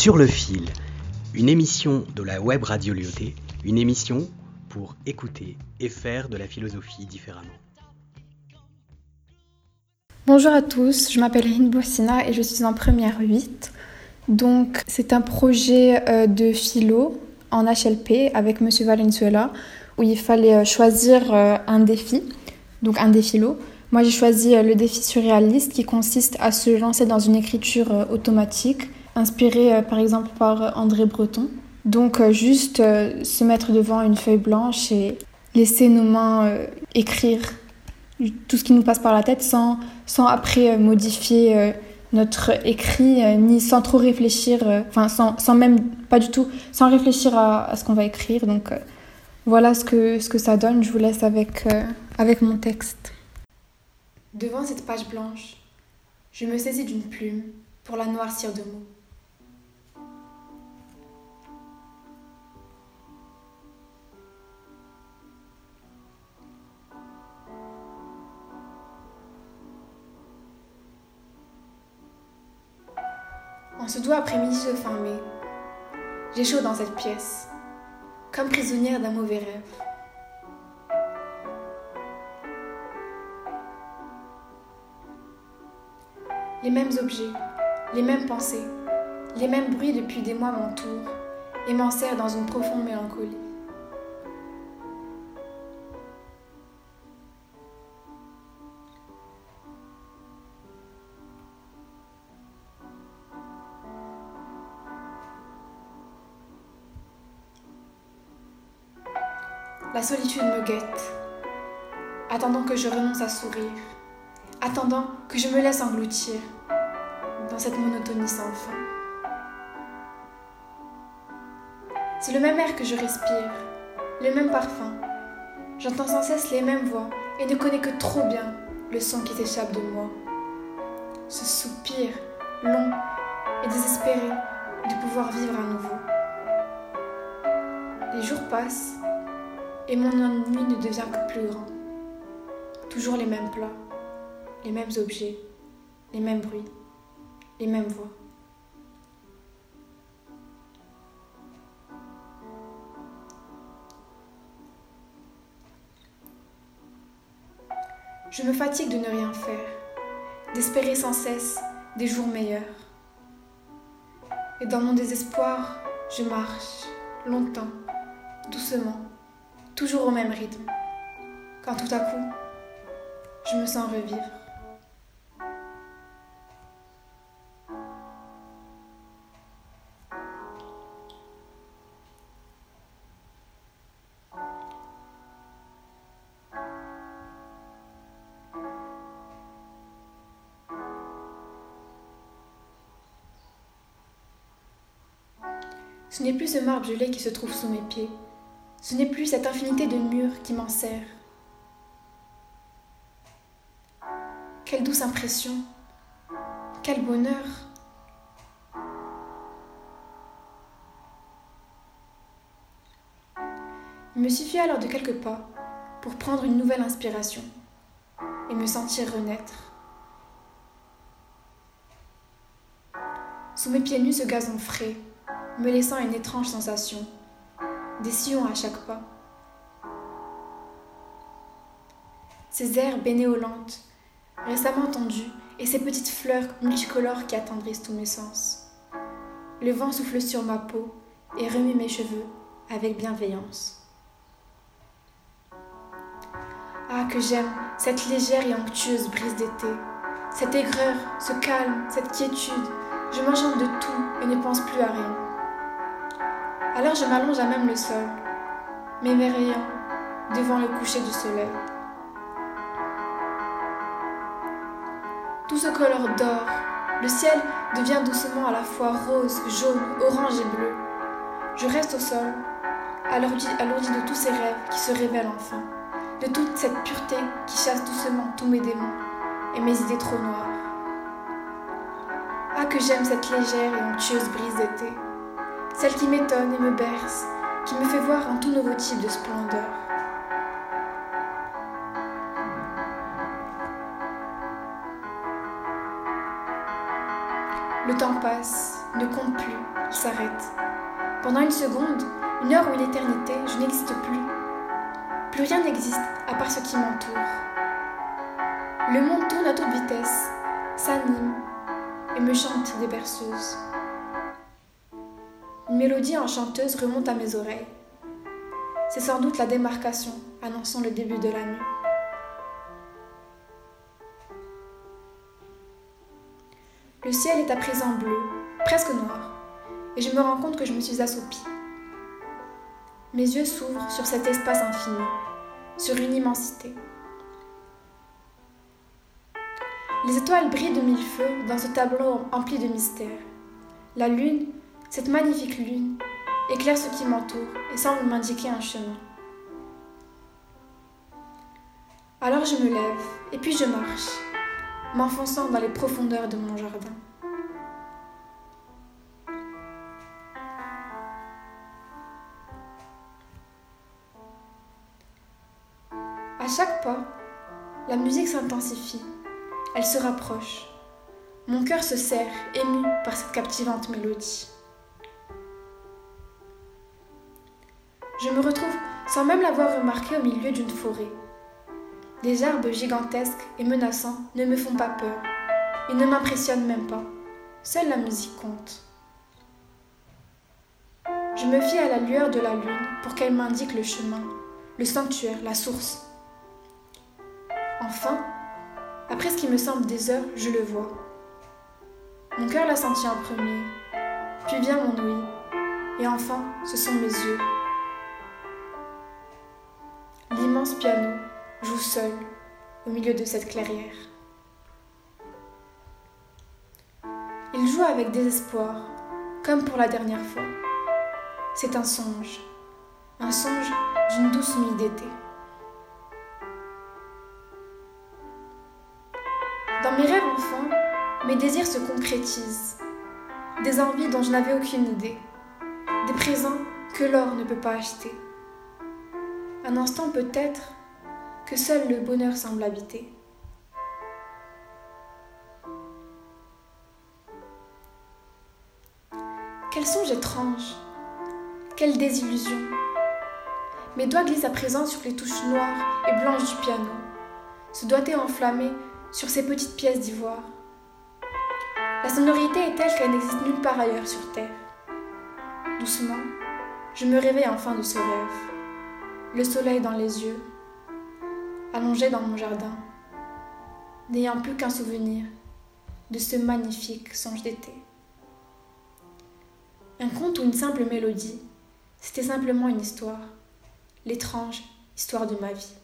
Sur le fil, une émission de la web radio Lyoté, une émission pour écouter et faire de la philosophie différemment. Bonjour à tous, je m'appelle Hind Boussina et je suis en première 8. Donc c'est un projet euh, de philo en HLP avec Monsieur Valenzuela où il fallait euh, choisir euh, un défi, donc un défi Moi j'ai choisi le défi surréaliste qui consiste à se lancer dans une écriture automatique inspirée par exemple par André Breton. Donc juste se mettre devant une feuille blanche et laisser nos mains écrire tout ce qui nous passe par la tête sans, sans après modifier notre écrit, euh, ni sans trop réfléchir, euh, enfin sans, sans, même, pas du tout, sans réfléchir à, ce qu'on va écrire. Donc euh, voilà ce que, ce que ça donne. Je vous laisse avec, avec mon texte. Devant cette page blanche, je me saisis d'une plume pour la noircir de mots. Ce doux après-midi de fin mai, j'ai dans cette pièce, comme prisonnière d'un mauvais rêve. Les mêmes objets, les mêmes pensées, les mêmes bruits depuis des mois m'entourent et m'enserrent dans une profonde mélancolie. La solitude me guette, attendant que je renonce à sourire, attendant que je me laisse engloutir dans cette monotonie sans fin. C'est le même air que je respire, le même parfum. J'entends sans cesse les mêmes voix et ne connais que trop bien le son qui s'échappe de moi. Ce soupir long et désespéré de pouvoir vivre à nouveau. Les jours passent et mon ennui ne devient que plus grand. Toujours les mêmes plats, les mêmes objets, les mêmes bruits, les mêmes voix. Je me fatigue de ne rien faire, d'espérer sans cesse des jours meilleurs. Et dans mon désespoir, je marche, longtemps, doucement, toujours au même rythme, quand tout à coup, je me sens revivre. Ce n'est plus ce marbre gelé qui se trouve sous mes pieds, ce n'est plus cette infinité de murs qui m'en sert. Quelle douce impression, quel bonheur. Il me suffit alors de quelques pas pour prendre une nouvelle inspiration et me sentir renaître. Sous mes pieds nus, ce gazon frais, me laissant une étrange sensation des sillons à chaque pas. Ces herbes bénéolantes, récemment tendues, et ces petites fleurs multicolores qui attendrissent tous mes sens. Le vent souffle sur ma peau et remue mes cheveux avec bienveillance. Ah, que j'aime cette légère et onctueuse brise d'été, cette aigreur, ce calme, cette quiétude. Je m'enchante de tout et ne pense plus à rien. Alors je m'allonge à même le sol, m'émerveillant devant le coucher du soleil. Tout se colore d'or, le ciel devient doucement à la fois rose, jaune, orange et bleu. Je reste au sol, alourdi, alourdi de tous ces rêves qui se révèlent enfin, de toute cette pureté qui chasse doucement tous mes démons et mes idées trop noires. Ah que j'aime cette légère et onctueuse brise d'été celle qui m'étonne et me berce, qui me fait voir un tout nouveau type de splendeur. Le temps passe, ne compte plus, il s'arrête. Pendant une seconde, une heure ou une éternité, je n'existe plus. Plus rien n'existe à part ce qui m'entoure. Le monde tourne à toute vitesse, s'anime et me chante des berceuses. Une mélodie enchanteuse remonte à mes oreilles. C'est sans doute la démarcation annonçant le début de la nuit. Le ciel est à présent bleu, presque noir, et je me rends compte que je me suis assoupie. Mes yeux s'ouvrent sur cet espace infini, sur une immensité. Les étoiles brillent de mille feux dans ce tableau empli de mystères. La lune, cette magnifique lune, éclaire ce qui m'entoure et semble m'indiquer un chemin. Alors je me lève et puis je marche, m'enfonçant dans les profondeurs de mon jardin. À chaque pas, la musique s'intensifie, elle se rapproche. Mon cœur se serre, ému par cette captivante mélodie. Je me retrouve sans même l'avoir remarqué au milieu d'une forêt. Des arbres gigantesques et menaçants ne me font pas peur. Ils ne m'impressionnent même pas. Seule la musique compte. Je me fie à la lueur de la lune pour qu'elle m'indique le chemin, le sanctuaire, la source. Enfin, après ce qui me semble des heures, je le vois. Mon cœur l'a senti en premier, puis vient mon ouïe, et enfin, ce sont mes yeux. Piano joue seul au milieu de cette clairière. Il joue avec désespoir, comme pour la dernière fois. C'est un songe, un songe d'une douce nuit d'été. Dans mes rêves enfants, mes désirs se concrétisent, des envies dont je n'avais aucune idée, des présents que l'or ne peut pas acheter. Un instant peut-être que seul le bonheur semble habiter. Quel songe étrange, quelle désillusion. Mes doigts glissent à présent sur les touches noires et blanches du piano, ce doigté enflammé sur ces petites pièces d'ivoire. La sonorité est telle qu'elle n'existe nulle part ailleurs sur Terre. Doucement, je me réveille enfin de ce rêve, le soleil dans les yeux, allongé dans mon jardin, n'ayant plus qu'un souvenir de ce magnifique songe d'été. Un conte ou une simple mélodie, c'était simplement une histoire, l'étrange histoire de ma vie.